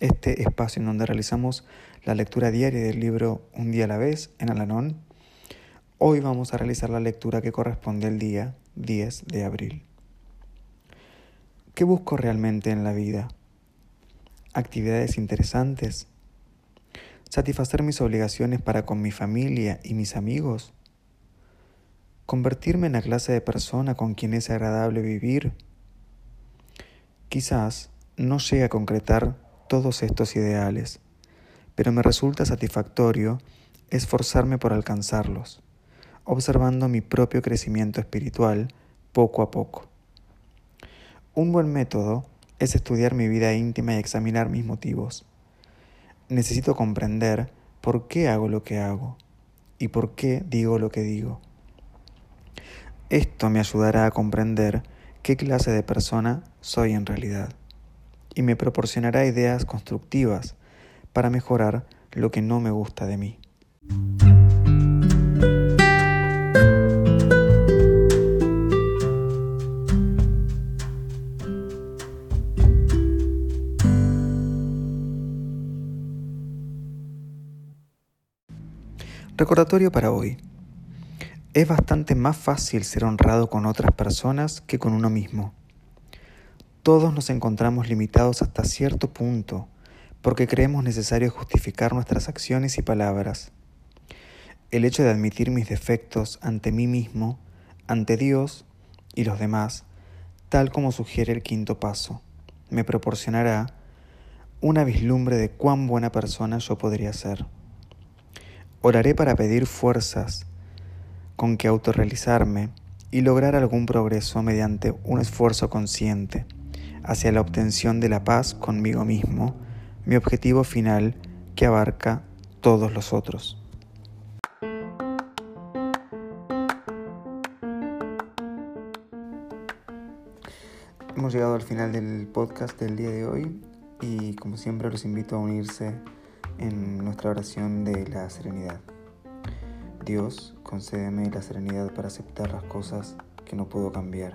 este espacio en donde realizamos la lectura diaria del libro Un día a la vez en Alanón. Hoy vamos a realizar la lectura que corresponde al día 10 de abril. ¿Qué busco realmente en la vida? ¿Actividades interesantes? ¿Satisfacer mis obligaciones para con mi familia y mis amigos? ¿Convertirme en la clase de persona con quien es agradable vivir? Quizás no llegue a concretar todos estos ideales, pero me resulta satisfactorio esforzarme por alcanzarlos observando mi propio crecimiento espiritual poco a poco. Un buen método es estudiar mi vida íntima y examinar mis motivos. Necesito comprender por qué hago lo que hago y por qué digo lo que digo. Esto me ayudará a comprender qué clase de persona soy en realidad y me proporcionará ideas constructivas para mejorar lo que no me gusta de mí. Recordatorio para hoy. Es bastante más fácil ser honrado con otras personas que con uno mismo. Todos nos encontramos limitados hasta cierto punto porque creemos necesario justificar nuestras acciones y palabras. El hecho de admitir mis defectos ante mí mismo, ante Dios y los demás, tal como sugiere el quinto paso, me proporcionará una vislumbre de cuán buena persona yo podría ser. Oraré para pedir fuerzas con que autorrealizarme y lograr algún progreso mediante un esfuerzo consciente hacia la obtención de la paz conmigo mismo, mi objetivo final que abarca todos los otros. Hemos llegado al final del podcast del día de hoy y como siempre los invito a unirse en nuestra oración de la serenidad. Dios, concédeme la serenidad para aceptar las cosas que no puedo cambiar,